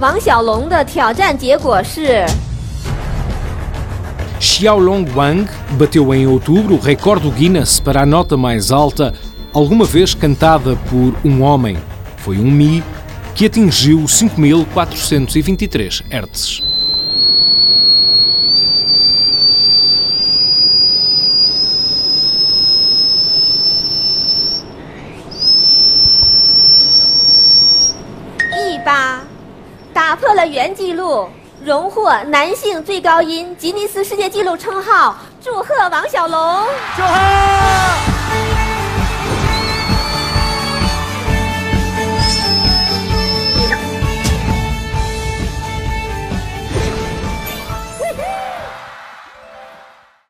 王小龙的挑战结果是。Xiaolong Wang bateu em outubro o recorde Guinness para a nota mais alta alguma vez cantada por um homem. Foi um Mi que atingiu 5.423 Hz. E 八打破了原纪录。荣获男性最高音吉尼斯世界纪录称号，祝贺王小龙！祝贺！